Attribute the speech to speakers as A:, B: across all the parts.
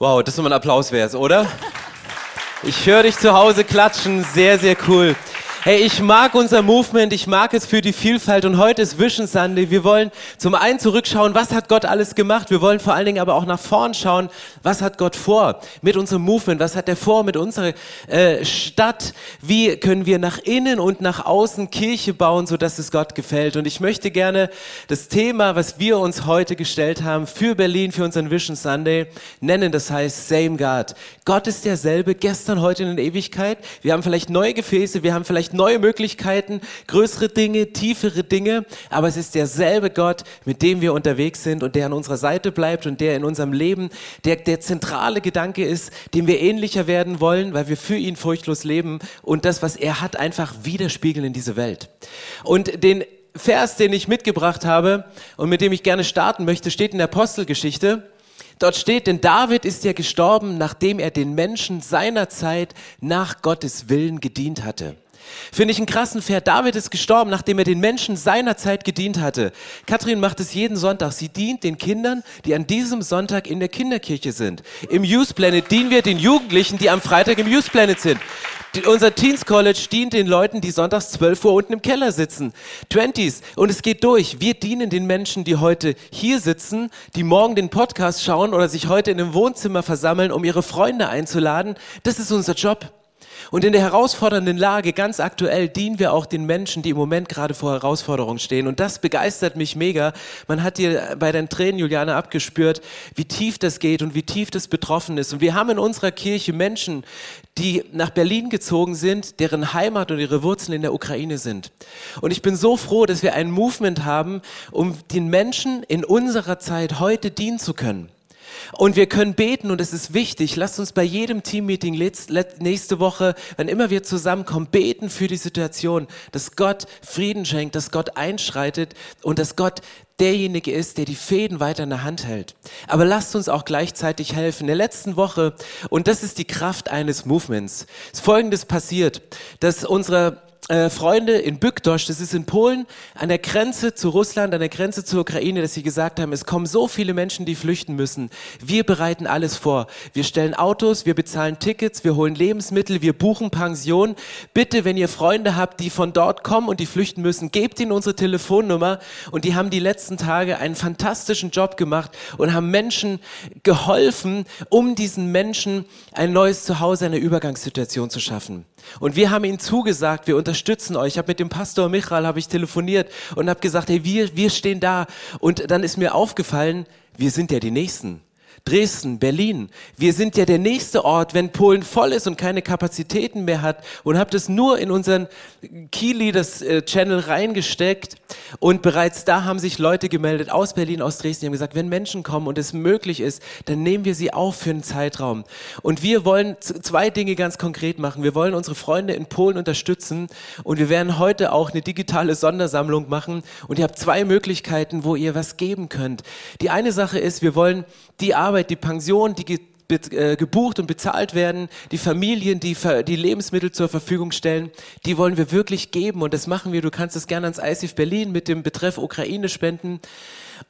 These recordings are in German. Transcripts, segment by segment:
A: Wow, das ist mal ein Applaus wert, oder? Ich höre dich zu Hause klatschen, sehr, sehr cool. Hey, ich mag unser Movement, ich mag es für die Vielfalt und heute ist Vision Sunday. Wir wollen zum einen zurückschauen, was hat Gott alles gemacht. Wir wollen vor allen Dingen aber auch nach vorn schauen, was hat Gott vor mit unserem Movement, was hat er vor mit unserer äh, Stadt, wie können wir nach innen und nach außen Kirche bauen, sodass es Gott gefällt. Und ich möchte gerne das Thema, was wir uns heute gestellt haben für Berlin, für unseren Vision Sunday nennen. Das heißt Same God. Gott ist derselbe, gestern, heute in der Ewigkeit. Wir haben vielleicht neue Gefäße, wir haben vielleicht vielleicht neue Möglichkeiten, größere Dinge, tiefere Dinge, aber es ist derselbe Gott, mit dem wir unterwegs sind und der an unserer Seite bleibt und der in unserem Leben der, der zentrale Gedanke ist, dem wir ähnlicher werden wollen, weil wir für ihn furchtlos leben und das, was er hat, einfach widerspiegeln in diese Welt. Und den Vers, den ich mitgebracht habe und mit dem ich gerne starten möchte, steht in der Apostelgeschichte. Dort steht, denn David ist ja gestorben, nachdem er den Menschen seiner Zeit nach Gottes Willen gedient hatte. Finde ich einen krassen Pferd. David ist gestorben, nachdem er den Menschen seiner Zeit gedient hatte. Kathrin macht es jeden Sonntag. Sie dient den Kindern, die an diesem Sonntag in der Kinderkirche sind. Im Youth Planet dienen wir den Jugendlichen, die am Freitag im Youth Planet sind. Die, unser Teens College dient den Leuten, die sonntags 12 Uhr unten im Keller sitzen. Twenties. Und es geht durch. Wir dienen den Menschen, die heute hier sitzen, die morgen den Podcast schauen oder sich heute in einem Wohnzimmer versammeln, um ihre Freunde einzuladen. Das ist unser Job. Und in der herausfordernden Lage, ganz aktuell, dienen wir auch den Menschen, die im Moment gerade vor Herausforderungen stehen. Und das begeistert mich mega. Man hat dir bei deinen Tränen, Juliane, abgespürt, wie tief das geht und wie tief das betroffen ist. Und wir haben in unserer Kirche Menschen, die nach Berlin gezogen sind, deren Heimat und ihre Wurzeln in der Ukraine sind. Und ich bin so froh, dass wir ein Movement haben, um den Menschen in unserer Zeit heute dienen zu können. Und wir können beten und es ist wichtig. Lasst uns bei jedem Teammeeting nächste Woche, wenn immer wir zusammenkommen, beten für die Situation, dass Gott Frieden schenkt, dass Gott einschreitet und dass Gott derjenige ist, der die Fäden weiter in der Hand hält. Aber lasst uns auch gleichzeitig helfen. In der letzten Woche, und das ist die Kraft eines Movements, ist Folgendes passiert, dass unsere äh, Freunde in Byktosz, das ist in Polen, an der Grenze zu Russland, an der Grenze zur Ukraine, dass sie gesagt haben, es kommen so viele Menschen, die flüchten müssen. Wir bereiten alles vor. Wir stellen Autos, wir bezahlen Tickets, wir holen Lebensmittel, wir buchen Pension. Bitte, wenn ihr Freunde habt, die von dort kommen und die flüchten müssen, gebt ihnen unsere Telefonnummer. Und die haben die letzten Tage einen fantastischen Job gemacht und haben Menschen geholfen, um diesen Menschen ein neues Zuhause, eine Übergangssituation zu schaffen. Und wir haben ihnen zugesagt, wir unterstützen euch. Ich habe mit dem Pastor Michael habe ich telefoniert und habe gesagt, hey, wir, wir stehen da. Und dann ist mir aufgefallen, wir sind ja die Nächsten. Dresden, Berlin. Wir sind ja der nächste Ort, wenn Polen voll ist und keine Kapazitäten mehr hat und habt es nur in unseren Key Leaders äh, Channel reingesteckt und bereits da haben sich Leute gemeldet aus Berlin, aus Dresden, die haben gesagt, wenn Menschen kommen und es möglich ist, dann nehmen wir sie auf für einen Zeitraum. Und wir wollen zwei Dinge ganz konkret machen. Wir wollen unsere Freunde in Polen unterstützen und wir werden heute auch eine digitale Sondersammlung machen und ihr habt zwei Möglichkeiten, wo ihr was geben könnt. Die eine Sache ist, wir wollen die Arbeit, die Pension, die äh, gebucht und bezahlt werden, die Familien, die die Lebensmittel zur Verfügung stellen, die wollen wir wirklich geben und das machen wir. Du kannst es gerne ans ICF Berlin mit dem Betreff Ukraine spenden.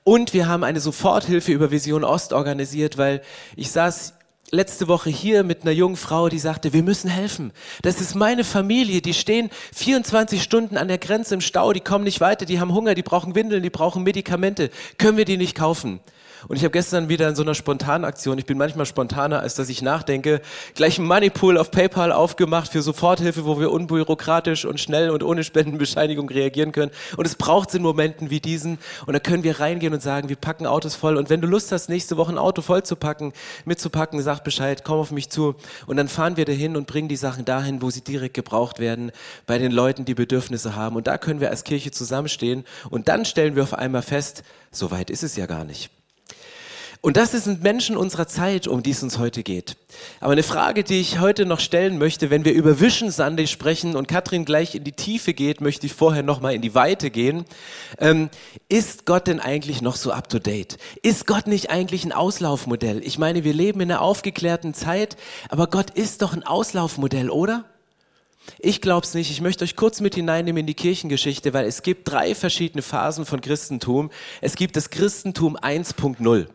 A: Und wir haben eine Soforthilfe über Vision Ost organisiert, weil ich saß letzte Woche hier mit einer jungen Frau, die sagte, wir müssen helfen. Das ist meine Familie, die stehen 24 Stunden an der Grenze im Stau, die kommen nicht weiter, die haben Hunger, die brauchen Windeln, die brauchen Medikamente. Können wir die nicht kaufen? Und ich habe gestern wieder in so einer spontanen Aktion, ich bin manchmal spontaner, als dass ich nachdenke, gleich ein Moneypool auf PayPal aufgemacht für Soforthilfe, wo wir unbürokratisch und schnell und ohne Spendenbescheinigung reagieren können. Und es braucht es in Momenten wie diesen. Und da können wir reingehen und sagen, wir packen Autos voll. Und wenn du Lust hast, nächste Woche ein Auto voll zu packen, mitzupacken, sag Bescheid, komm auf mich zu. Und dann fahren wir dahin und bringen die Sachen dahin, wo sie direkt gebraucht werden, bei den Leuten, die Bedürfnisse haben. Und da können wir als Kirche zusammenstehen. Und dann stellen wir auf einmal fest, so weit ist es ja gar nicht. Und das sind Menschen unserer Zeit, um die es uns heute geht. Aber eine Frage, die ich heute noch stellen möchte, wenn wir über Vision Sunday sprechen und Katrin gleich in die Tiefe geht, möchte ich vorher noch mal in die Weite gehen. Ähm, ist Gott denn eigentlich noch so up to date? Ist Gott nicht eigentlich ein Auslaufmodell? Ich meine, wir leben in einer aufgeklärten Zeit, aber Gott ist doch ein Auslaufmodell, oder? Ich glaube es nicht. Ich möchte euch kurz mit hineinnehmen in die Kirchengeschichte, weil es gibt drei verschiedene Phasen von Christentum. Es gibt das Christentum 1.0.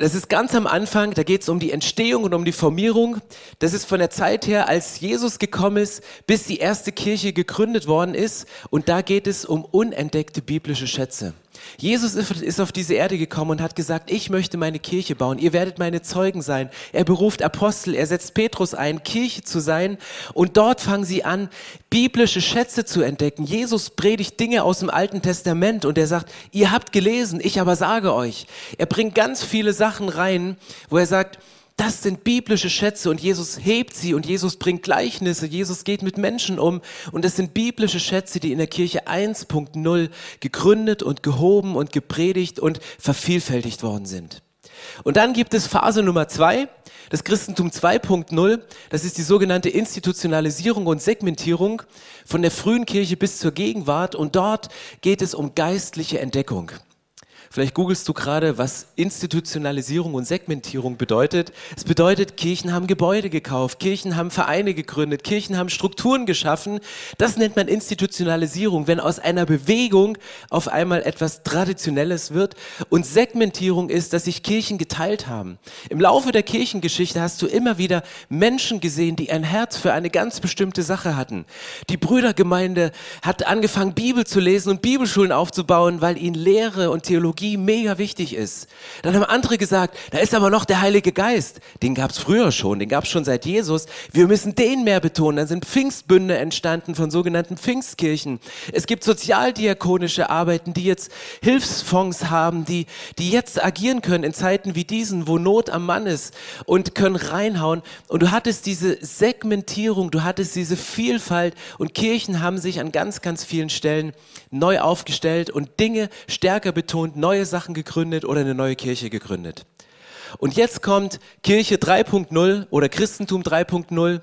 A: das ist ganz am Anfang, da geht es um die Entstehung und um die Formierung. Das ist von der Zeit her, als Jesus gekommen ist, bis die erste Kirche gegründet worden ist. Und da geht es um unentdeckte biblische Schätze. Jesus ist auf diese Erde gekommen und hat gesagt, ich möchte meine Kirche bauen, ihr werdet meine Zeugen sein. Er beruft Apostel, er setzt Petrus ein, Kirche zu sein und dort fangen sie an, biblische Schätze zu entdecken. Jesus predigt Dinge aus dem Alten Testament und er sagt, ihr habt gelesen, ich aber sage euch. Er bringt ganz viele Sachen rein, wo er sagt, das sind biblische Schätze und Jesus hebt sie und Jesus bringt Gleichnisse, Jesus geht mit Menschen um und das sind biblische Schätze, die in der Kirche 1.0 gegründet und gehoben und gepredigt und vervielfältigt worden sind. Und dann gibt es Phase Nummer zwei, das Christentum 2.0, das ist die sogenannte Institutionalisierung und Segmentierung von der frühen Kirche bis zur Gegenwart und dort geht es um geistliche Entdeckung. Vielleicht googelst du gerade, was Institutionalisierung und Segmentierung bedeutet. Es bedeutet, Kirchen haben Gebäude gekauft, Kirchen haben Vereine gegründet, Kirchen haben Strukturen geschaffen. Das nennt man Institutionalisierung, wenn aus einer Bewegung auf einmal etwas Traditionelles wird. Und Segmentierung ist, dass sich Kirchen geteilt haben. Im Laufe der Kirchengeschichte hast du immer wieder Menschen gesehen, die ein Herz für eine ganz bestimmte Sache hatten. Die Brüdergemeinde hat angefangen, Bibel zu lesen und Bibelschulen aufzubauen, weil ihnen Lehre und Theologie Theologie mega wichtig ist. Dann haben andere gesagt, da ist aber noch der Heilige Geist. Den gab es früher schon, den gab es schon seit Jesus. Wir müssen den mehr betonen. Dann sind Pfingstbünde entstanden von sogenannten Pfingstkirchen. Es gibt sozialdiakonische Arbeiten, die jetzt Hilfsfonds haben, die, die jetzt agieren können in Zeiten wie diesen, wo Not am Mann ist und können reinhauen. Und du hattest diese Segmentierung, du hattest diese Vielfalt und Kirchen haben sich an ganz, ganz vielen Stellen neu aufgestellt und Dinge stärker betont, neu neue Sachen gegründet oder eine neue Kirche gegründet. Und jetzt kommt Kirche 3.0 oder Christentum 3.0.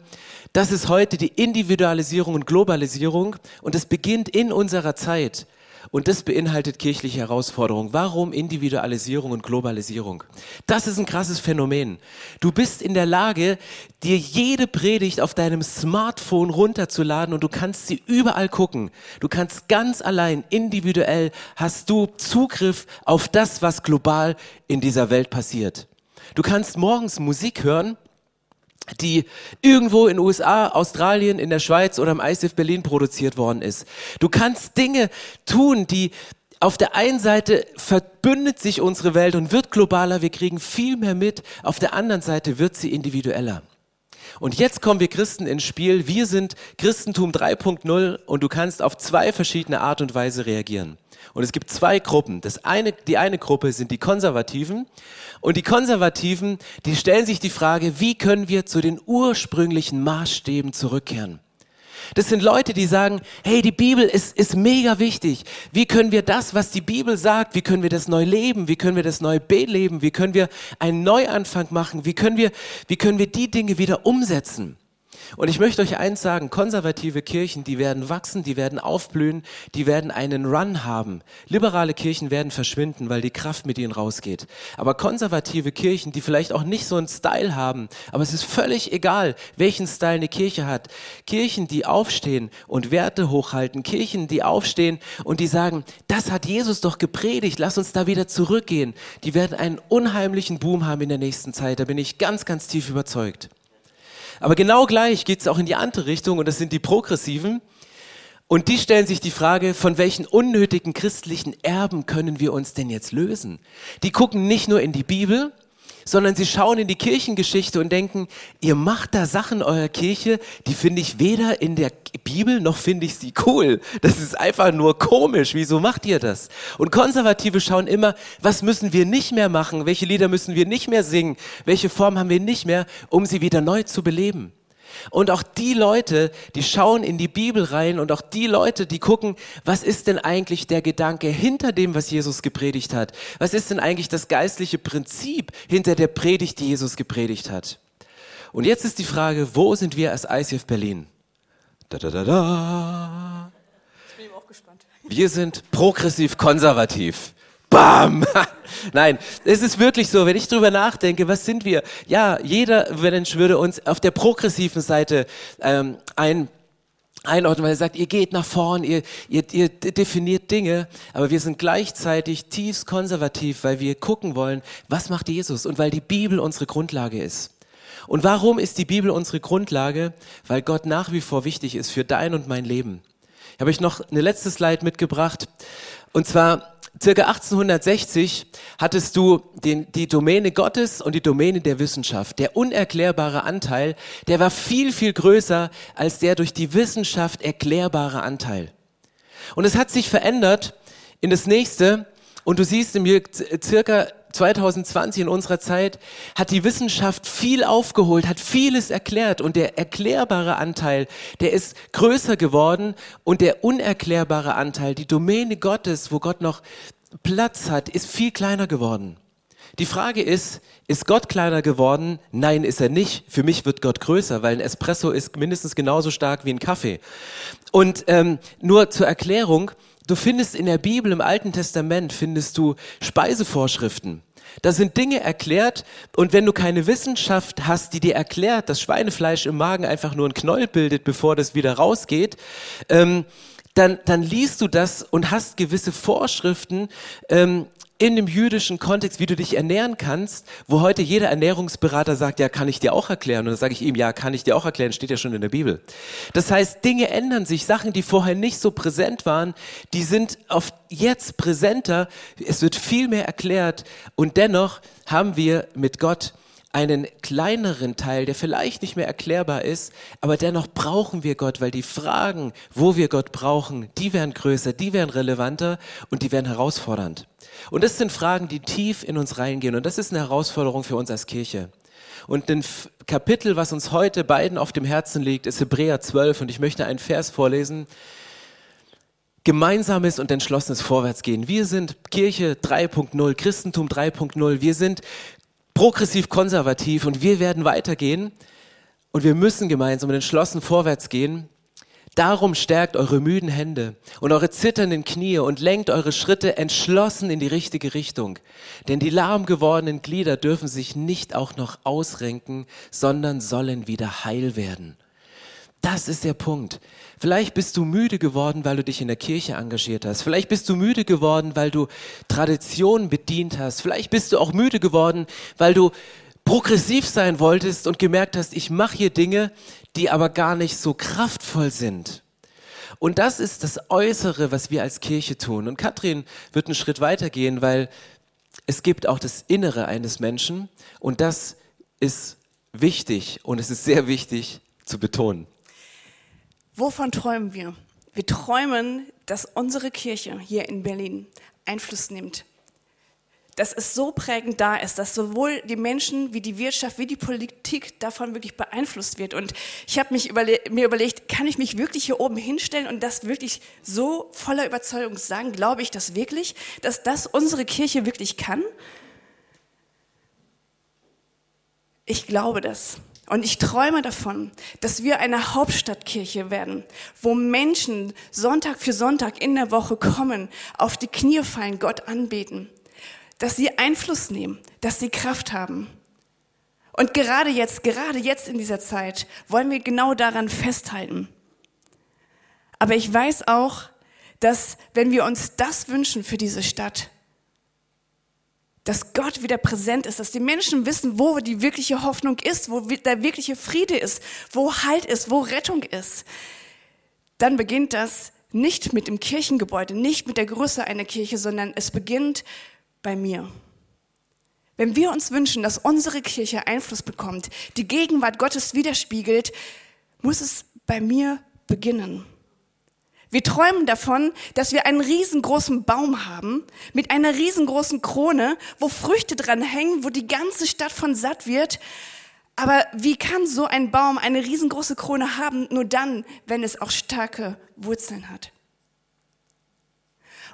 A: Das ist heute die Individualisierung und Globalisierung und es beginnt in unserer Zeit. Und das beinhaltet kirchliche Herausforderungen. Warum Individualisierung und Globalisierung? Das ist ein krasses Phänomen. Du bist in der Lage, dir jede Predigt auf deinem Smartphone runterzuladen und du kannst sie überall gucken. Du kannst ganz allein, individuell, hast du Zugriff auf das, was global in dieser Welt passiert. Du kannst morgens Musik hören die irgendwo in USA, Australien, in der Schweiz oder im ICF Berlin produziert worden ist. Du kannst Dinge tun, die auf der einen Seite verbündet sich unsere Welt und wird globaler, wir kriegen viel mehr mit, auf der anderen Seite wird sie individueller. Und jetzt kommen wir Christen ins Spiel. Wir sind Christentum 3.0 und du kannst auf zwei verschiedene Art und Weise reagieren. Und es gibt zwei Gruppen. Das eine, die eine Gruppe sind die Konservativen. Und die Konservativen, die stellen sich die Frage, wie können wir zu den ursprünglichen Maßstäben zurückkehren? Das sind Leute, die sagen, hey, die Bibel ist, ist mega wichtig. Wie können wir das, was die Bibel sagt, wie können wir das neu leben? Wie können wir das neu beleben? Wie können wir einen Neuanfang machen? Wie können wir, wie können wir die Dinge wieder umsetzen? Und ich möchte euch eins sagen, konservative Kirchen, die werden wachsen, die werden aufblühen, die werden einen Run haben. Liberale Kirchen werden verschwinden, weil die Kraft mit ihnen rausgeht. Aber konservative Kirchen, die vielleicht auch nicht so einen Style haben, aber es ist völlig egal, welchen Style eine Kirche hat. Kirchen, die aufstehen und Werte hochhalten, Kirchen, die aufstehen und die sagen, das hat Jesus doch gepredigt, lass uns da wieder zurückgehen. Die werden einen unheimlichen Boom haben in der nächsten Zeit, da bin ich ganz, ganz tief überzeugt. Aber genau gleich geht es auch in die andere Richtung und das sind die Progressiven. Und die stellen sich die Frage, von welchen unnötigen christlichen Erben können wir uns denn jetzt lösen? Die gucken nicht nur in die Bibel, sondern sie schauen in die Kirchengeschichte und denken, ihr macht da Sachen eurer Kirche, die finde ich weder in der Bibel noch finde ich sie cool. Das ist einfach nur komisch. Wieso macht ihr das? Und Konservative schauen immer, was müssen wir nicht mehr machen? Welche Lieder müssen wir nicht mehr singen? Welche Form haben wir nicht mehr, um sie wieder neu zu beleben? Und auch die Leute, die schauen in die Bibel rein und auch die Leute, die gucken, was ist denn eigentlich der Gedanke hinter dem, was Jesus gepredigt hat? Was ist denn eigentlich das geistliche Prinzip hinter der Predigt, die Jesus gepredigt hat? Und jetzt ist die Frage, wo sind wir als ICF Berlin? Da, da, da, da. Ich bin auch gespannt. Wir sind progressiv konservativ. Bam! Nein, es ist wirklich so, wenn ich drüber nachdenke, was sind wir? Ja, jeder Mensch würde uns auf der progressiven Seite ähm, ein einordnen, weil er sagt, ihr geht nach vorn, ihr, ihr, ihr definiert Dinge, aber wir sind gleichzeitig tiefst konservativ, weil wir gucken wollen, was macht Jesus und weil die Bibel unsere Grundlage ist. Und warum ist die Bibel unsere Grundlage? Weil Gott nach wie vor wichtig ist für dein und mein Leben. Ich habe euch noch eine letzte Slide mitgebracht. Und zwar circa 1860 hattest du den, die Domäne Gottes und die Domäne der Wissenschaft. Der unerklärbare Anteil, der war viel, viel größer als der durch die Wissenschaft erklärbare Anteil. Und es hat sich verändert in das nächste. Und du siehst im circa 2020 in unserer Zeit hat die Wissenschaft viel aufgeholt, hat vieles erklärt und der erklärbare Anteil, der ist größer geworden und der unerklärbare Anteil, die Domäne Gottes, wo Gott noch Platz hat, ist viel kleiner geworden. Die Frage ist, ist Gott kleiner geworden? Nein, ist er nicht. Für mich wird Gott größer, weil ein Espresso ist mindestens genauso stark wie ein Kaffee. Und ähm, nur zur Erklärung, du findest in der Bibel, im Alten Testament, findest du Speisevorschriften. Da sind Dinge erklärt und wenn du keine Wissenschaft hast, die dir erklärt, dass Schweinefleisch im Magen einfach nur ein Knoll bildet, bevor das wieder rausgeht, ähm, dann, dann liest du das und hast gewisse Vorschriften, ähm, in dem jüdischen Kontext, wie du dich ernähren kannst, wo heute jeder Ernährungsberater sagt, ja, kann ich dir auch erklären. Und dann sage ich ihm, ja, kann ich dir auch erklären, steht ja schon in der Bibel. Das heißt, Dinge ändern sich, Sachen, die vorher nicht so präsent waren, die sind auf jetzt präsenter. Es wird viel mehr erklärt und dennoch haben wir mit Gott einen kleineren Teil, der vielleicht nicht mehr erklärbar ist, aber dennoch brauchen wir Gott, weil die Fragen, wo wir Gott brauchen, die werden größer, die werden relevanter und die werden herausfordernd. Und das sind Fragen, die tief in uns reingehen. Und das ist eine Herausforderung für uns als Kirche. Und ein Kapitel, was uns heute beiden auf dem Herzen liegt, ist Hebräer 12. Und ich möchte einen Vers vorlesen. Gemeinsames und entschlossenes Vorwärtsgehen. Wir sind Kirche 3.0, Christentum 3.0. Wir sind progressiv konservativ und wir werden weitergehen. Und wir müssen gemeinsam und entschlossen vorwärts gehen. Darum stärkt eure müden Hände und eure zitternden Knie und lenkt eure Schritte entschlossen in die richtige Richtung. Denn die lahm gewordenen Glieder dürfen sich nicht auch noch ausrenken, sondern sollen wieder heil werden. Das ist der Punkt. Vielleicht bist du müde geworden, weil du dich in der Kirche engagiert hast. Vielleicht bist du müde geworden, weil du Traditionen bedient hast. Vielleicht bist du auch müde geworden, weil du progressiv sein wolltest und gemerkt hast, ich mache hier Dinge, die aber gar nicht so kraftvoll sind. Und das ist das Äußere, was wir als Kirche tun. Und Katrin wird einen Schritt weitergehen, weil es gibt auch das Innere eines Menschen und das ist wichtig und es ist sehr wichtig zu betonen.
B: Wovon träumen wir? Wir träumen, dass unsere Kirche hier in Berlin Einfluss nimmt dass es so prägend da ist, dass sowohl die Menschen wie die Wirtschaft wie die Politik davon wirklich beeinflusst wird. Und ich habe überle mir überlegt, kann ich mich wirklich hier oben hinstellen und das wirklich so voller Überzeugung sagen? Glaube ich das wirklich, dass das unsere Kirche wirklich kann? Ich glaube das. Und ich träume davon, dass wir eine Hauptstadtkirche werden, wo Menschen Sonntag für Sonntag in der Woche kommen, auf die Knie fallen, Gott anbeten dass sie Einfluss nehmen, dass sie Kraft haben. Und gerade jetzt, gerade jetzt in dieser Zeit wollen wir genau daran festhalten. Aber ich weiß auch, dass wenn wir uns das wünschen für diese Stadt, dass Gott wieder präsent ist, dass die Menschen wissen, wo die wirkliche Hoffnung ist, wo der wirkliche Friede ist, wo Halt ist, wo Rettung ist, dann beginnt das nicht mit dem Kirchengebäude, nicht mit der Größe einer Kirche, sondern es beginnt bei mir. Wenn wir uns wünschen, dass unsere Kirche Einfluss bekommt, die Gegenwart Gottes widerspiegelt, muss es bei mir beginnen. Wir träumen davon, dass wir einen riesengroßen Baum haben mit einer riesengroßen Krone, wo Früchte dran hängen, wo die ganze Stadt von satt wird. Aber wie kann so ein Baum eine riesengroße Krone haben? Nur dann, wenn es auch starke Wurzeln hat.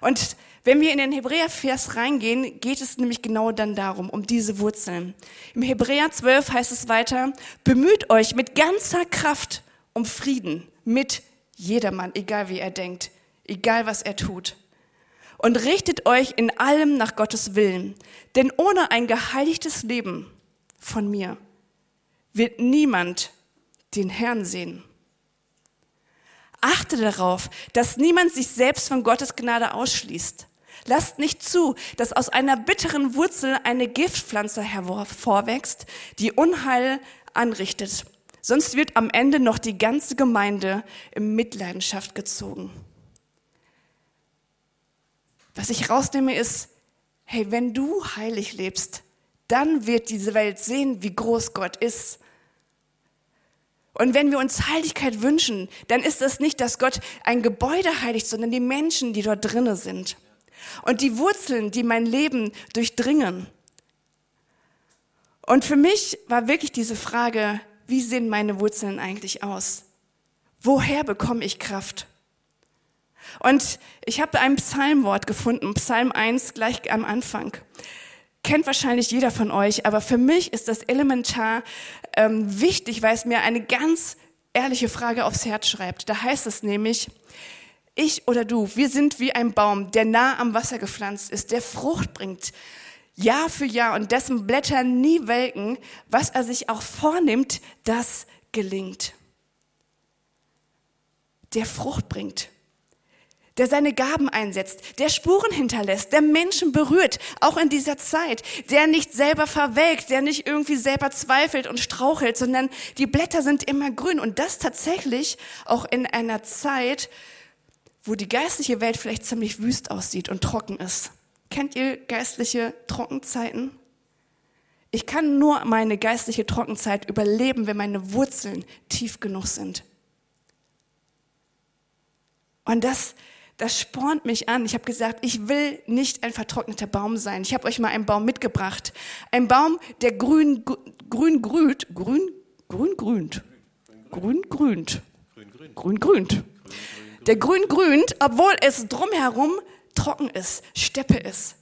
B: Und wenn wir in den Hebräer-Vers reingehen, geht es nämlich genau dann darum, um diese Wurzeln. Im Hebräer 12 heißt es weiter, bemüht euch mit ganzer Kraft um Frieden mit jedermann, egal wie er denkt, egal was er tut. Und richtet euch in allem nach Gottes Willen. Denn ohne ein geheiligtes Leben von mir wird niemand den Herrn sehen. Achte darauf, dass niemand sich selbst von Gottes Gnade ausschließt. Lasst nicht zu, dass aus einer bitteren Wurzel eine Giftpflanze hervorwächst, die Unheil anrichtet. Sonst wird am Ende noch die ganze Gemeinde in Mitleidenschaft gezogen. Was ich rausnehme ist, hey, wenn du heilig lebst, dann wird diese Welt sehen, wie groß Gott ist. Und wenn wir uns Heiligkeit wünschen, dann ist es nicht, dass Gott ein Gebäude heiligt, sondern die Menschen, die dort drinnen sind. Und die Wurzeln, die mein Leben durchdringen. Und für mich war wirklich diese Frage, wie sehen meine Wurzeln eigentlich aus? Woher bekomme ich Kraft? Und ich habe ein Psalmwort gefunden, Psalm 1 gleich am Anfang. Kennt wahrscheinlich jeder von euch, aber für mich ist das elementar ähm, wichtig, weil es mir eine ganz ehrliche Frage aufs Herz schreibt. Da heißt es nämlich, ich oder du, wir sind wie ein Baum, der nah am Wasser gepflanzt ist, der Frucht bringt, Jahr für Jahr und dessen Blätter nie welken, was er sich auch vornimmt, das gelingt. Der Frucht bringt der seine Gaben einsetzt, der Spuren hinterlässt, der Menschen berührt, auch in dieser Zeit, der nicht selber verwelkt, der nicht irgendwie selber zweifelt und strauchelt, sondern die Blätter sind immer grün und das tatsächlich auch in einer Zeit, wo die geistliche Welt vielleicht ziemlich wüst aussieht und trocken ist. Kennt ihr geistliche Trockenzeiten? Ich kann nur meine geistliche Trockenzeit überleben, wenn meine Wurzeln tief genug sind. Und das, das spornt mich an. Ich habe gesagt, ich will nicht ein vertrockneter Baum sein. Ich habe euch mal einen Baum mitgebracht. Ein Baum, der grün, grün grünt, grün, grün grünt, grün grünt, grün grünt. Der grün grünt, obwohl es drumherum trocken ist, Steppe ist.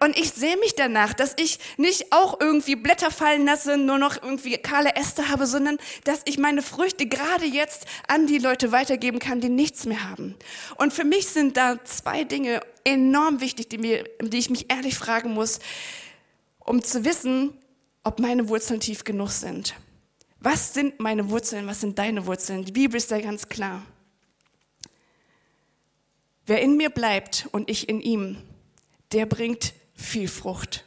B: Und ich sehe mich danach, dass ich nicht auch irgendwie Blätter fallen lasse, nur noch irgendwie kahle Äste habe, sondern dass ich meine Früchte gerade jetzt an die Leute weitergeben kann, die nichts mehr haben. Und für mich sind da zwei Dinge enorm wichtig, die, mir, die ich mich ehrlich fragen muss, um zu wissen, ob meine Wurzeln tief genug sind. Was sind meine Wurzeln? Was sind deine Wurzeln? Die Bibel ist da ganz klar. Wer in mir bleibt und ich in ihm, der bringt viel Frucht.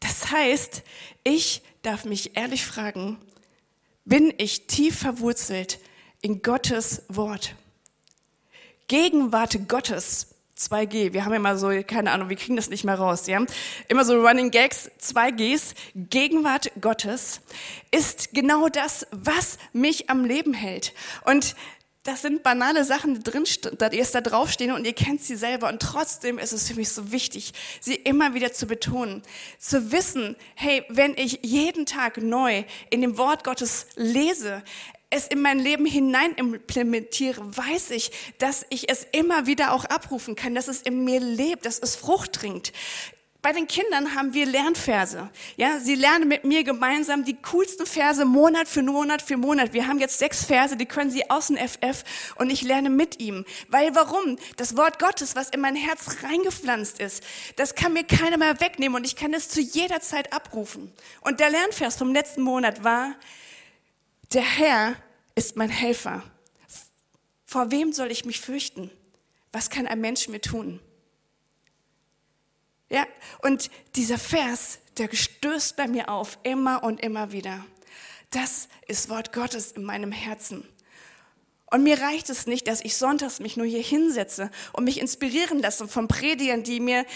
B: Das heißt, ich darf mich ehrlich fragen, bin ich tief verwurzelt in Gottes Wort? Gegenwart Gottes 2G. Wir haben immer so, keine Ahnung, wir kriegen das nicht mehr raus, ja. Immer so Running Gags, 2Gs. Gegenwart Gottes ist genau das, was mich am Leben hält. Und das sind banale Sachen, die drin, die erst da draufstehen und ihr kennt sie selber. Und trotzdem ist es für mich so wichtig, sie immer wieder zu betonen. Zu wissen, hey, wenn ich jeden Tag neu in dem Wort Gottes lese, es in mein Leben hinein implementiere, weiß ich, dass ich es immer wieder auch abrufen kann, dass es in mir lebt, dass es Frucht trinkt. Bei den Kindern haben wir Lernverse. Ja, sie lernen mit mir gemeinsam die coolsten Verse Monat für Monat für Monat. Wir haben jetzt sechs Verse, die können sie aus dem FF und ich lerne mit ihm. Weil warum? Das Wort Gottes, was in mein Herz reingepflanzt ist, das kann mir keiner mehr wegnehmen und ich kann es zu jeder Zeit abrufen. Und der Lernvers vom letzten Monat war, der Herr ist mein Helfer. Vor wem soll ich mich fürchten? Was kann ein Mensch mir tun? Ja, und dieser Vers, der stößt bei mir auf, immer und immer wieder. Das ist Wort Gottes in meinem Herzen. Und mir reicht es nicht, dass ich sonntags mich nur hier hinsetze und mich inspirieren lasse von Predigern, die mir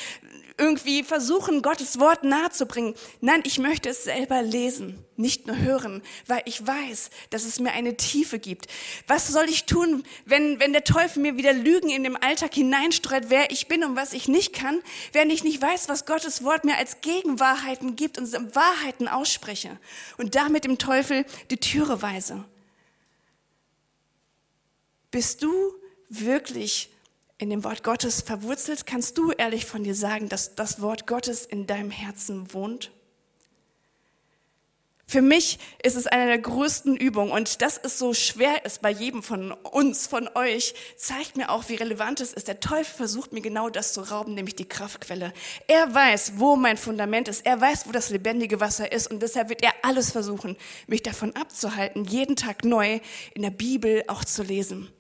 B: irgendwie versuchen, Gottes Wort nahezubringen. Nein, ich möchte es selber lesen, nicht nur hören, weil ich weiß, dass es mir eine Tiefe gibt. Was soll ich tun, wenn, wenn der Teufel mir wieder Lügen in den Alltag hineinstreut, wer ich bin und was ich nicht kann, wenn ich nicht weiß, was Gottes Wort mir als Gegenwahrheiten gibt und Wahrheiten ausspreche und damit dem Teufel die Türe weise? Bist du wirklich in dem Wort Gottes verwurzelt? Kannst du ehrlich von dir sagen, dass das Wort Gottes in deinem Herzen wohnt? Für mich ist es eine der größten Übungen und dass es so schwer ist bei jedem von uns, von euch, zeigt mir auch, wie relevant es ist. Der Teufel versucht mir genau das zu rauben, nämlich die Kraftquelle. Er weiß, wo mein Fundament ist. Er weiß, wo das lebendige Wasser ist und deshalb wird er alles versuchen, mich davon abzuhalten, jeden Tag neu in der Bibel auch zu lesen.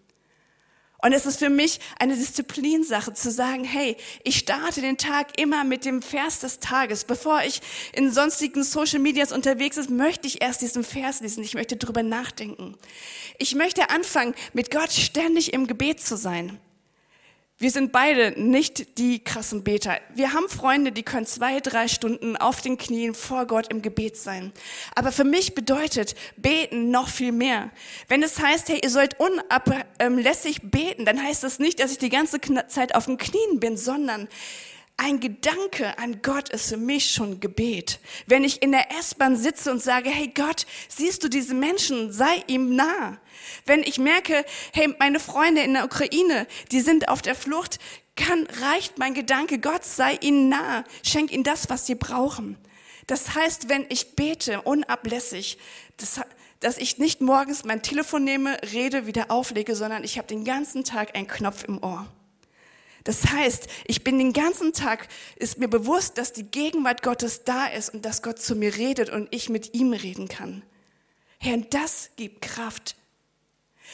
B: Und es ist für mich eine Disziplinsache zu sagen, hey, ich starte den Tag immer mit dem Vers des Tages. Bevor ich in sonstigen Social Medias unterwegs ist, möchte ich erst diesen Vers lesen. Ich möchte drüber nachdenken. Ich möchte anfangen, mit Gott ständig im Gebet zu sein. Wir sind beide nicht die krassen Beter. Wir haben Freunde, die können zwei, drei Stunden auf den Knien vor Gott im Gebet sein. Aber für mich bedeutet beten noch viel mehr. Wenn es heißt, hey, ihr sollt unablässig beten, dann heißt das nicht, dass ich die ganze Zeit auf den Knien bin, sondern ein Gedanke an Gott ist für mich schon Gebet. Wenn ich in der S-Bahn sitze und sage, hey Gott, siehst du diese Menschen, sei ihm nah. Wenn ich merke, hey, meine Freunde in der Ukraine, die sind auf der Flucht, kann, reicht mein Gedanke, Gott sei ihnen nah, schenk ihnen das, was sie brauchen. Das heißt, wenn ich bete, unablässig, das, dass ich nicht morgens mein Telefon nehme, rede, wieder auflege, sondern ich habe den ganzen Tag einen Knopf im Ohr. Das heißt, ich bin den ganzen Tag, ist mir bewusst, dass die Gegenwart Gottes da ist und dass Gott zu mir redet und ich mit ihm reden kann. Herr, das gibt Kraft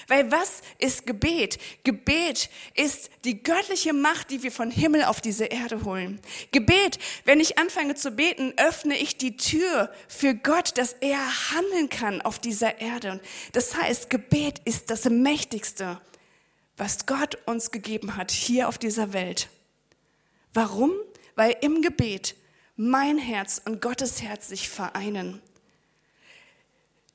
B: weil was ist Gebet? Gebet ist die göttliche Macht, die wir von Himmel auf diese Erde holen. Gebet, wenn ich anfange zu beten, öffne ich die Tür für Gott, dass er handeln kann auf dieser Erde. Das heißt, Gebet ist das Mächtigste, was Gott uns gegeben hat hier auf dieser Welt. Warum? Weil im Gebet mein Herz und Gottes Herz sich vereinen.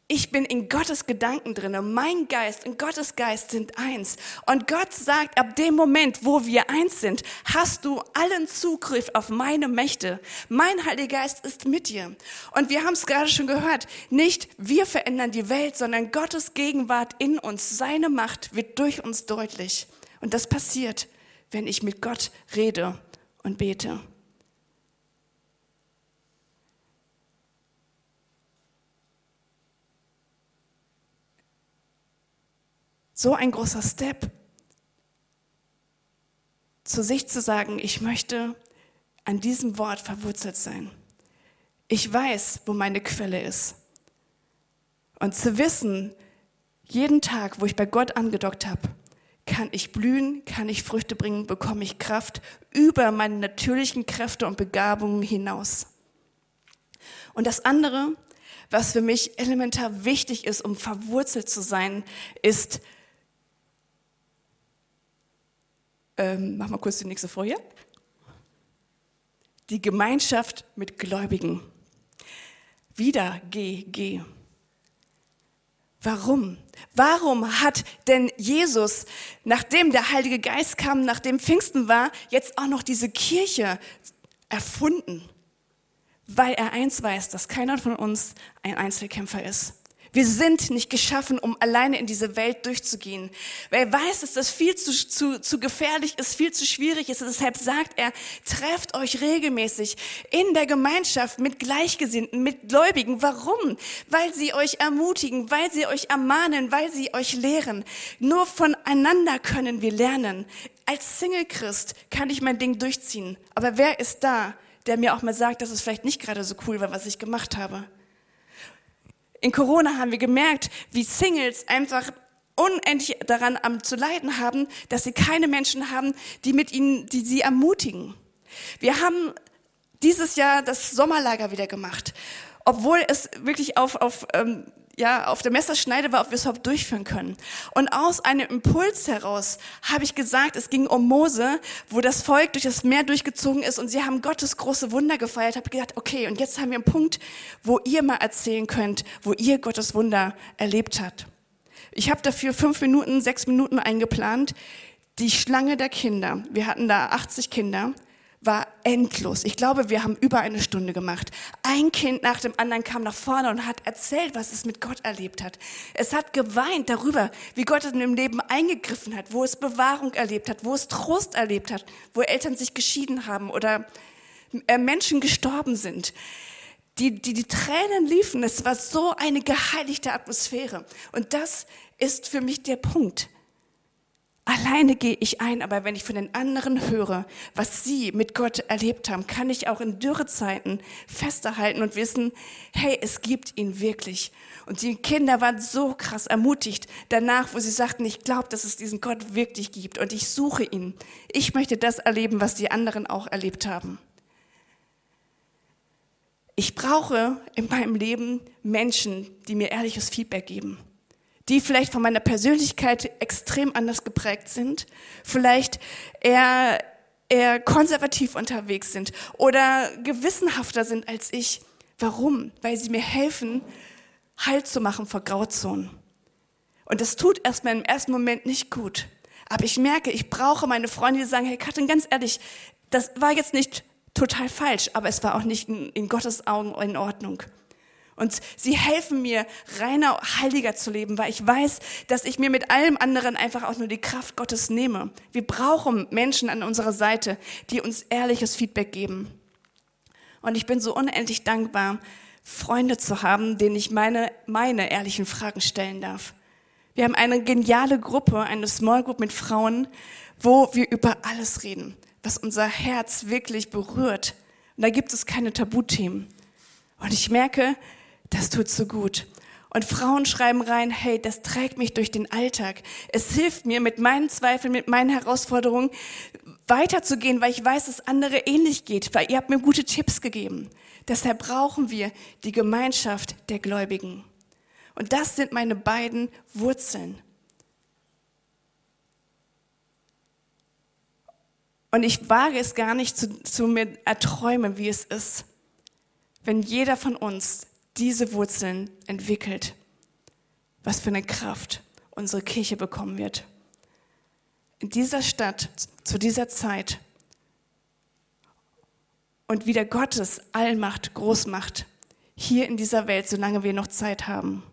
B: Ich bin in Gottes Gedanken drin. Mein Geist und Gottes Geist sind eins. Und Gott sagt, ab dem Moment, wo wir eins sind, hast du allen Zugriff auf meine Mächte. Mein Heiliger Geist ist mit dir. Und wir haben es gerade schon gehört. Nicht wir verändern die Welt, sondern Gottes Gegenwart in uns. Seine Macht wird durch uns deutlich. Und das passiert, wenn ich mit Gott rede und bete. So ein großer Step, zu sich zu sagen, ich möchte an diesem Wort verwurzelt sein. Ich weiß, wo meine Quelle ist. Und zu wissen, jeden Tag, wo ich bei Gott angedockt habe, kann ich blühen, kann ich Früchte bringen, bekomme ich Kraft über meine natürlichen Kräfte und Begabungen hinaus. Und das andere, was für mich elementar wichtig ist, um verwurzelt zu sein, ist Ähm, mach mal kurz die nächste Folie. Die Gemeinschaft mit Gläubigen. Wieder G, G. Warum? Warum hat denn Jesus, nachdem der Heilige Geist kam, nachdem Pfingsten war, jetzt auch noch diese Kirche erfunden? Weil er eins weiß, dass keiner von uns ein Einzelkämpfer ist. Wir sind nicht geschaffen, um alleine in diese Welt durchzugehen. Weil er weiß, dass das viel zu, zu, zu gefährlich ist, viel zu schwierig ist. deshalb sagt er, trefft euch regelmäßig in der Gemeinschaft mit Gleichgesinnten, mit Gläubigen. Warum? Weil sie euch ermutigen, weil sie euch ermahnen, weil sie euch lehren. Nur voneinander können wir lernen. Als Single-Christ kann ich mein Ding durchziehen. Aber wer ist da, der mir auch mal sagt, dass es vielleicht nicht gerade so cool war, was ich gemacht habe? In Corona haben wir gemerkt, wie Singles einfach unendlich daran am zu leiden haben, dass sie keine Menschen haben, die mit ihnen, die sie ermutigen. Wir haben dieses Jahr das Sommerlager wieder gemacht, obwohl es wirklich auf, auf ähm, ja, auf der Messerschneide war, ob wir es überhaupt durchführen können. Und aus einem Impuls heraus habe ich gesagt, es ging um Mose, wo das Volk durch das Meer durchgezogen ist und sie haben Gottes große Wunder gefeiert. Habe gedacht, okay, und jetzt haben wir einen Punkt, wo ihr mal erzählen könnt, wo ihr Gottes Wunder erlebt habt. Ich habe dafür fünf Minuten, sechs Minuten eingeplant. Die Schlange der Kinder. Wir hatten da 80 Kinder war endlos. Ich glaube, wir haben über eine Stunde gemacht. Ein Kind nach dem anderen kam nach vorne und hat erzählt, was es mit Gott erlebt hat. Es hat geweint darüber, wie Gott in dem Leben eingegriffen hat, wo es Bewahrung erlebt hat, wo es Trost erlebt hat, wo Eltern sich geschieden haben oder äh, Menschen gestorben sind. Die, die, die Tränen liefen. Es war so eine geheiligte Atmosphäre. Und das ist für mich der Punkt. Alleine gehe ich ein, aber wenn ich von den anderen höre, was sie mit Gott erlebt haben, kann ich auch in Dürrezeiten festhalten und wissen, hey, es gibt ihn wirklich. Und die Kinder waren so krass ermutigt danach, wo sie sagten, ich glaube, dass es diesen Gott wirklich gibt und ich suche ihn. Ich möchte das erleben, was die anderen auch erlebt haben. Ich brauche in meinem Leben Menschen, die mir ehrliches Feedback geben die vielleicht von meiner Persönlichkeit extrem anders geprägt sind, vielleicht eher, eher konservativ unterwegs sind oder gewissenhafter sind als ich. Warum? Weil sie mir helfen, Halt zu machen vor Grauzonen. Und das tut erstmal im ersten Moment nicht gut. Aber ich merke, ich brauche meine Freunde, die sagen, hey Katrin, ganz ehrlich, das war jetzt nicht total falsch, aber es war auch nicht in, in Gottes Augen in Ordnung. Und sie helfen mir, reiner, heiliger zu leben, weil ich weiß, dass ich mir mit allem anderen einfach auch nur die Kraft Gottes nehme. Wir brauchen Menschen an unserer Seite, die uns ehrliches Feedback geben. Und ich bin so unendlich dankbar, Freunde zu haben, denen ich meine, meine ehrlichen Fragen stellen darf. Wir haben eine geniale Gruppe, eine Small Group mit Frauen, wo wir über alles reden, was unser Herz wirklich berührt. Und da gibt es keine Tabuthemen. Und ich merke, das tut so gut. Und Frauen schreiben rein, hey, das trägt mich durch den Alltag. Es hilft mir, mit meinen Zweifeln, mit meinen Herausforderungen weiterzugehen, weil ich weiß, dass andere ähnlich geht, weil ihr habt mir gute Tipps gegeben. Deshalb brauchen wir die Gemeinschaft der Gläubigen. Und das sind meine beiden Wurzeln. Und ich wage es gar nicht zu, zu mir erträumen, wie es ist, wenn jeder von uns diese Wurzeln entwickelt, was für eine Kraft unsere Kirche bekommen wird. In dieser Stadt, zu dieser Zeit und wieder Gottes Allmacht groß macht, hier in dieser Welt, solange wir noch Zeit haben.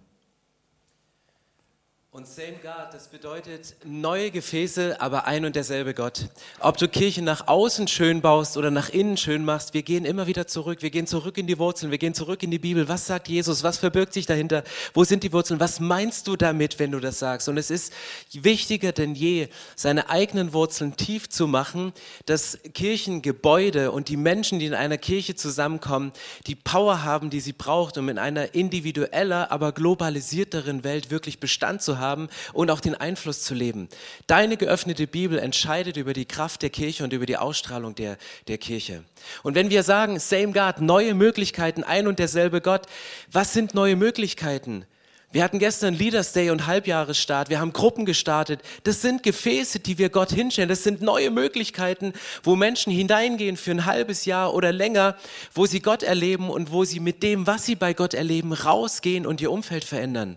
A: Und same God, das bedeutet neue Gefäße, aber ein und derselbe Gott. Ob du Kirche nach außen schön baust oder nach innen schön machst, wir gehen immer wieder zurück. Wir gehen zurück in die Wurzeln, wir gehen zurück in die Bibel. Was sagt Jesus? Was verbirgt sich dahinter? Wo sind die Wurzeln? Was meinst du damit, wenn du das sagst? Und es ist wichtiger denn je, seine eigenen Wurzeln tief zu machen, dass Kirchengebäude und die Menschen, die in einer Kirche zusammenkommen, die Power haben, die sie braucht, um in einer individueller, aber globalisierteren Welt wirklich Bestand zu haben haben und auch den Einfluss zu leben. Deine geöffnete Bibel entscheidet über die Kraft der Kirche und über die Ausstrahlung der, der Kirche. Und wenn wir sagen, same God, neue Möglichkeiten, ein und derselbe Gott, was sind neue Möglichkeiten? Wir hatten gestern Leaders Day und Halbjahresstart. Wir haben Gruppen gestartet. Das sind Gefäße, die wir Gott hinstellen. Das sind neue Möglichkeiten, wo Menschen hineingehen für ein halbes Jahr oder länger, wo sie Gott erleben und wo sie mit dem, was sie bei Gott erleben, rausgehen und ihr Umfeld verändern.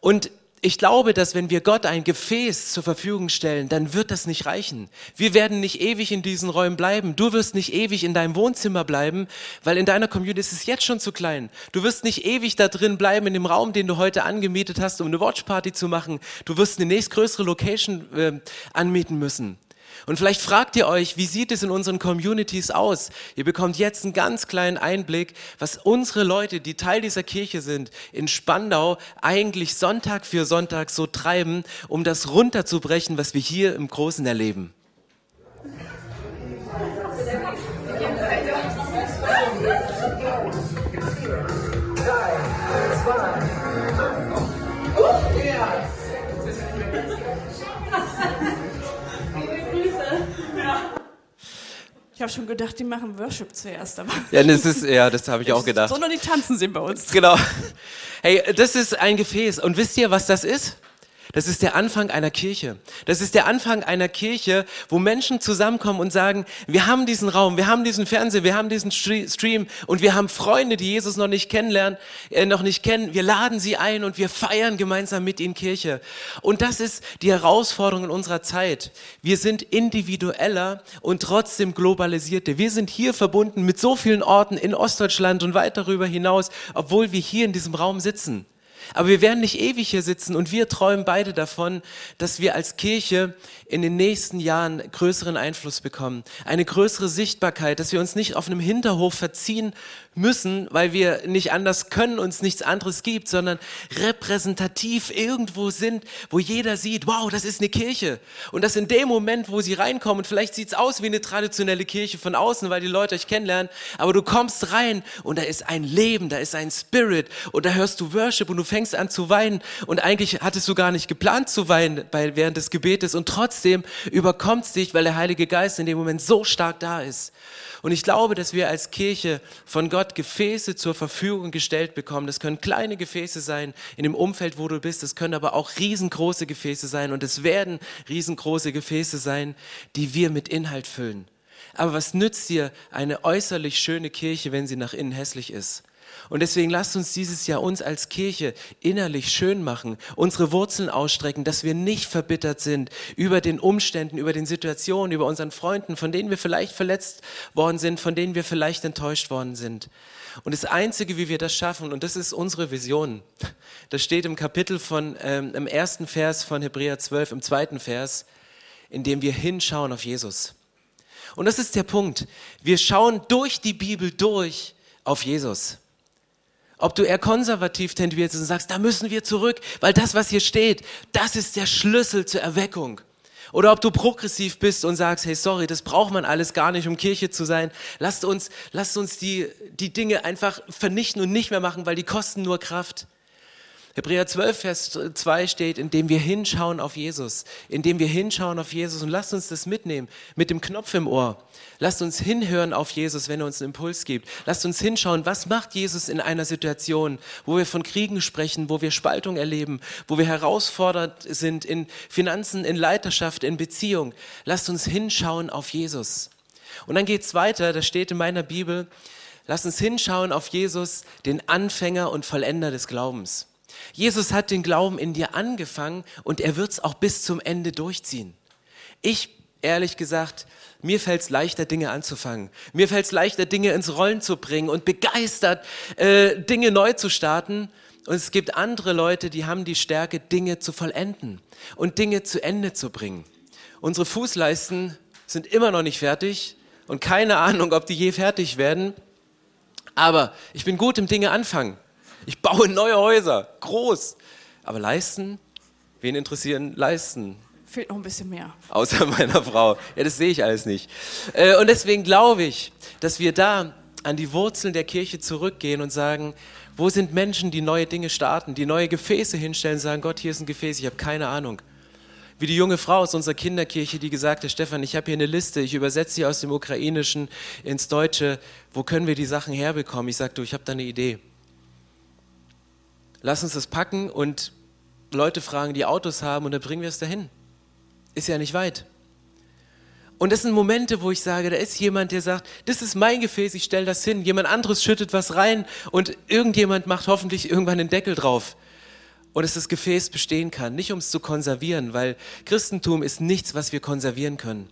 A: Und ich glaube, dass wenn wir Gott ein Gefäß zur Verfügung stellen, dann wird das nicht reichen. Wir werden nicht ewig in diesen Räumen bleiben. Du wirst nicht ewig in deinem Wohnzimmer bleiben, weil in deiner Community ist es jetzt schon zu klein. Du wirst nicht ewig da drin bleiben in dem Raum, den du heute angemietet hast, um eine Watchparty zu machen. Du wirst eine nächstgrößere Location äh, anmieten müssen. Und vielleicht fragt ihr euch, wie sieht es in unseren Communities aus? Ihr bekommt jetzt einen ganz kleinen Einblick, was unsere Leute, die Teil dieser Kirche sind, in Spandau eigentlich Sonntag für Sonntag so treiben, um das runterzubrechen, was wir hier im Großen erleben.
B: Habe schon gedacht, die machen Worship zuerst. Aber
A: ja, das ist, ja, das habe ich auch gedacht.
B: Sondern die tanzen sehen bei uns.
A: Genau. Hey, das ist ein Gefäß. Und wisst ihr, was das ist? Das ist der Anfang einer Kirche. Das ist der Anfang einer Kirche, wo Menschen zusammenkommen und sagen, wir haben diesen Raum, wir haben diesen Fernseher, wir haben diesen Stream und wir haben Freunde, die Jesus noch nicht kennenlernen, äh, noch nicht kennen. Wir laden sie ein und wir feiern gemeinsam mit ihnen Kirche. Und das ist die Herausforderung in unserer Zeit. Wir sind individueller und trotzdem globalisierte. Wir sind hier verbunden mit so vielen Orten in Ostdeutschland und weit darüber hinaus, obwohl wir hier in diesem Raum sitzen. Aber wir werden nicht ewig hier sitzen und wir träumen beide davon, dass wir als Kirche in den nächsten Jahren größeren Einfluss bekommen, eine größere Sichtbarkeit, dass wir uns nicht auf einem Hinterhof verziehen müssen, weil wir nicht anders können, uns nichts anderes gibt, sondern repräsentativ irgendwo sind, wo jeder sieht, wow, das ist eine Kirche. Und dass in dem Moment, wo sie reinkommen, vielleicht sieht's aus wie eine traditionelle Kirche von außen, weil die Leute euch kennenlernen, aber du kommst rein und da ist ein Leben, da ist ein Spirit und da hörst du Worship und du fängst an zu weinen und eigentlich hattest du gar nicht geplant zu weinen bei, während des Gebetes und trotzdem überkommt's dich, weil der Heilige Geist in dem Moment so stark da ist. Und ich glaube, dass wir als Kirche von Gott Gefäße zur Verfügung gestellt bekommen. Das können kleine Gefäße sein in dem Umfeld, wo du bist. Das können aber auch riesengroße Gefäße sein. Und es werden riesengroße Gefäße sein, die wir mit Inhalt füllen. Aber was nützt dir eine äußerlich schöne Kirche, wenn sie nach innen hässlich ist? Und deswegen lasst uns dieses Jahr uns als Kirche innerlich schön machen, unsere Wurzeln ausstrecken, dass wir nicht verbittert sind über den Umständen, über den Situationen, über unseren Freunden, von denen wir vielleicht verletzt worden sind, von denen wir vielleicht enttäuscht worden sind. Und das Einzige, wie wir das schaffen, und das ist unsere Vision, das steht im Kapitel von, ähm, im ersten Vers von Hebräer 12, im zweiten Vers, in dem wir hinschauen auf Jesus. Und das ist der Punkt. Wir schauen durch die Bibel durch auf Jesus. Ob du eher konservativ tendierst und sagst, da müssen wir zurück, weil das, was hier steht, das ist der Schlüssel zur Erweckung. Oder ob du progressiv bist und sagst, hey, sorry, das braucht man alles gar nicht, um Kirche zu sein. Lasst uns, lasst uns die, die Dinge einfach vernichten und nicht mehr machen, weil die kosten nur Kraft. Hebräer 12, Vers 2 steht, indem wir hinschauen auf Jesus, indem wir hinschauen auf Jesus und lasst uns das mitnehmen, mit dem Knopf im Ohr. Lasst uns hinhören auf Jesus, wenn er uns einen Impuls gibt. Lasst uns hinschauen, was macht Jesus in einer Situation, wo wir von Kriegen sprechen, wo wir Spaltung erleben, wo wir herausfordert sind in Finanzen, in Leiterschaft, in Beziehung. Lasst uns hinschauen auf Jesus. Und dann geht's weiter, da steht in meiner Bibel, lasst uns hinschauen auf Jesus, den Anfänger und Vollender des Glaubens. Jesus hat den Glauben in dir angefangen und er wird es auch bis zum Ende durchziehen. Ich, ehrlich gesagt, mir fällt es leichter, Dinge anzufangen. Mir fällt es leichter, Dinge ins Rollen zu bringen und begeistert, äh, Dinge neu zu starten. Und es gibt andere Leute, die haben die Stärke, Dinge zu vollenden und Dinge zu Ende zu bringen. Unsere Fußleisten sind immer noch nicht fertig und keine Ahnung, ob die je fertig werden. Aber ich bin gut im Dinge anfangen. Ich baue neue Häuser, groß. Aber leisten, wen interessieren leisten?
B: Fehlt noch ein bisschen mehr.
A: Außer meiner Frau. Ja, das sehe ich alles nicht. Äh, und deswegen glaube ich, dass wir da an die Wurzeln der Kirche zurückgehen und sagen, wo sind Menschen, die neue Dinge starten, die neue Gefäße hinstellen, sagen, Gott, hier ist ein Gefäß, ich habe keine Ahnung. Wie die junge Frau aus unserer Kinderkirche, die gesagt hat, Stefan, ich habe hier eine Liste, ich übersetze sie aus dem Ukrainischen ins Deutsche, wo können wir die Sachen herbekommen? Ich sage, du, ich habe da eine Idee lass uns das packen und Leute fragen, die Autos haben und dann bringen wir es dahin. Ist ja nicht weit. Und das sind Momente, wo ich sage, da ist jemand, der sagt, das ist mein Gefäß, ich stelle das hin. Jemand anderes schüttet was rein und irgendjemand macht hoffentlich irgendwann den Deckel drauf. Und dass das Gefäß bestehen kann, nicht um es zu konservieren, weil Christentum ist nichts, was wir konservieren können,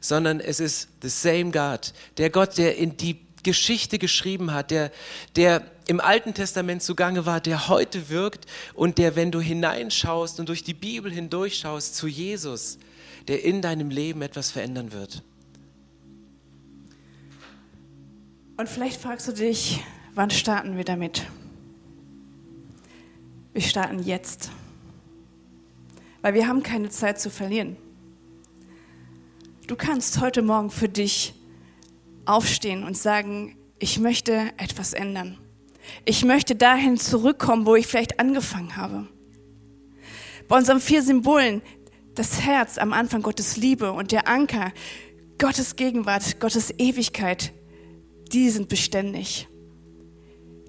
A: sondern es ist the same God, der Gott, der in die Geschichte geschrieben hat, der, der im Alten Testament zugange war, der heute wirkt und der, wenn du hineinschaust und durch die Bibel hindurchschaust zu Jesus, der in deinem Leben etwas verändern wird.
B: Und vielleicht fragst du dich, wann starten wir damit? Wir starten jetzt, weil wir haben keine Zeit zu verlieren. Du kannst heute Morgen für dich aufstehen und sagen, ich möchte etwas ändern. Ich möchte dahin zurückkommen, wo ich vielleicht angefangen habe. Bei unseren vier Symbolen, das Herz am Anfang Gottes Liebe und der Anker, Gottes Gegenwart, Gottes Ewigkeit, die sind beständig.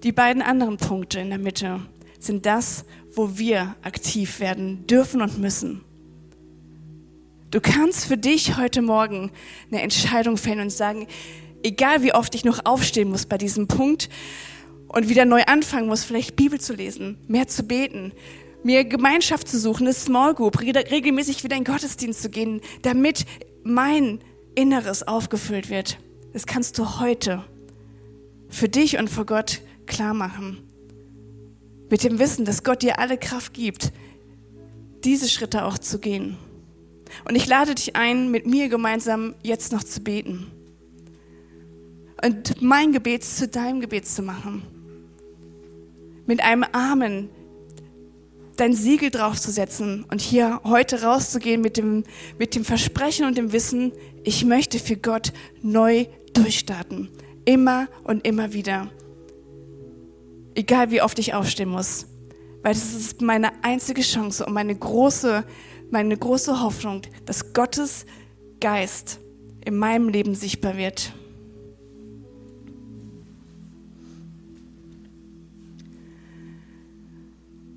B: Die beiden anderen Punkte in der Mitte sind das, wo wir aktiv werden dürfen und müssen. Du kannst für dich heute Morgen eine Entscheidung fällen und sagen, egal wie oft ich noch aufstehen muss bei diesem Punkt und wieder neu anfangen muss, vielleicht Bibel zu lesen, mehr zu beten, mir Gemeinschaft zu suchen, eine Small Group, regelmäßig wieder in den Gottesdienst zu gehen, damit mein Inneres aufgefüllt wird. Das kannst du heute für dich und vor Gott klar machen. Mit dem Wissen, dass Gott dir alle Kraft gibt, diese Schritte auch zu gehen. Und ich lade dich ein, mit mir gemeinsam jetzt noch zu beten. Und mein Gebet zu deinem Gebet zu machen. Mit einem Amen dein Siegel draufzusetzen und hier heute rauszugehen mit dem, mit dem Versprechen und dem Wissen, ich möchte für Gott neu durchstarten. Immer und immer wieder. Egal wie oft ich aufstehen muss. Weil das ist meine einzige Chance und meine große, meine große Hoffnung, dass Gottes Geist in meinem Leben sichtbar wird.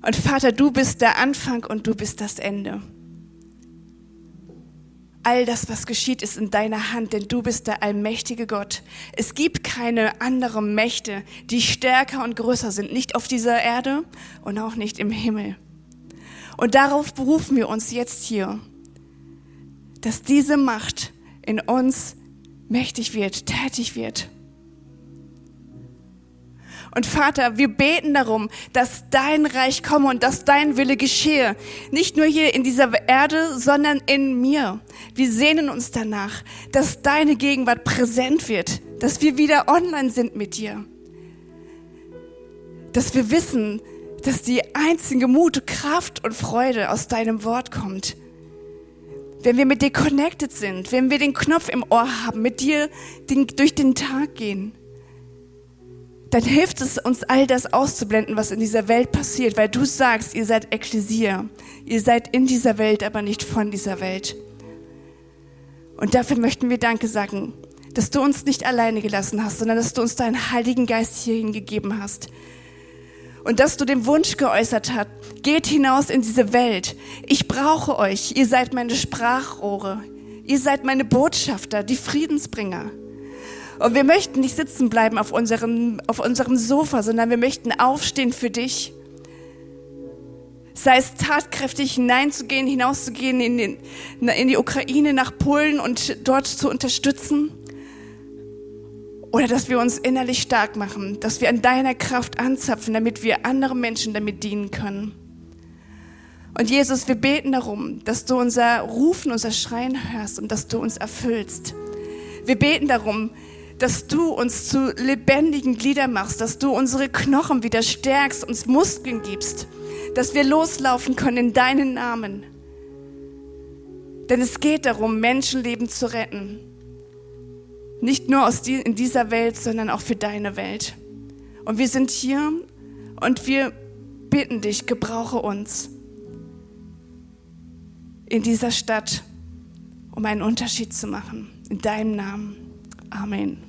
B: Und Vater, du bist der Anfang und du bist das Ende. All das, was geschieht, ist in deiner Hand, denn du bist der allmächtige Gott. Es gibt keine anderen Mächte, die stärker und größer sind, nicht auf dieser Erde und auch nicht im Himmel. Und darauf berufen wir uns jetzt hier, dass diese Macht in uns mächtig wird, tätig wird. Und Vater, wir beten darum, dass dein Reich komme und dass dein Wille geschehe. Nicht nur hier in dieser Erde, sondern in mir. Wir sehnen uns danach, dass deine Gegenwart präsent wird, dass wir wieder online sind mit dir. Dass wir wissen, dass die einzige Mut, Kraft und Freude aus deinem Wort kommt. Wenn wir mit dir connected sind, wenn wir den Knopf im Ohr haben, mit dir den, durch den Tag gehen dann hilft es uns all das auszublenden, was in dieser Welt passiert, weil du sagst, ihr seid Ekklesia, ihr seid in dieser Welt, aber nicht von dieser Welt. Und dafür möchten wir Danke sagen, dass du uns nicht alleine gelassen hast, sondern dass du uns deinen Heiligen Geist hierhin gegeben hast. Und dass du den Wunsch geäußert hast, geht hinaus in diese Welt. Ich brauche euch. Ihr seid meine Sprachrohre. Ihr seid meine Botschafter, die Friedensbringer. Und wir möchten nicht sitzen bleiben auf unserem, auf unserem Sofa, sondern wir möchten aufstehen für dich. Sei es tatkräftig hineinzugehen, hinauszugehen in, den, in die Ukraine, nach Polen und dort zu unterstützen. Oder dass wir uns innerlich stark machen, dass wir an deiner Kraft anzapfen, damit wir anderen Menschen damit dienen können. Und Jesus, wir beten darum, dass du unser Rufen, unser Schreien hörst und dass du uns erfüllst. Wir beten darum, dass du uns zu lebendigen Gliedern machst, dass du unsere Knochen wieder stärkst, uns Muskeln gibst, dass wir loslaufen können in deinen Namen. Denn es geht darum, Menschenleben zu retten. Nicht nur aus die, in dieser Welt, sondern auch für deine Welt. Und wir sind hier und wir bitten dich, gebrauche uns in dieser Stadt, um einen Unterschied zu machen. In deinem Namen. Amen.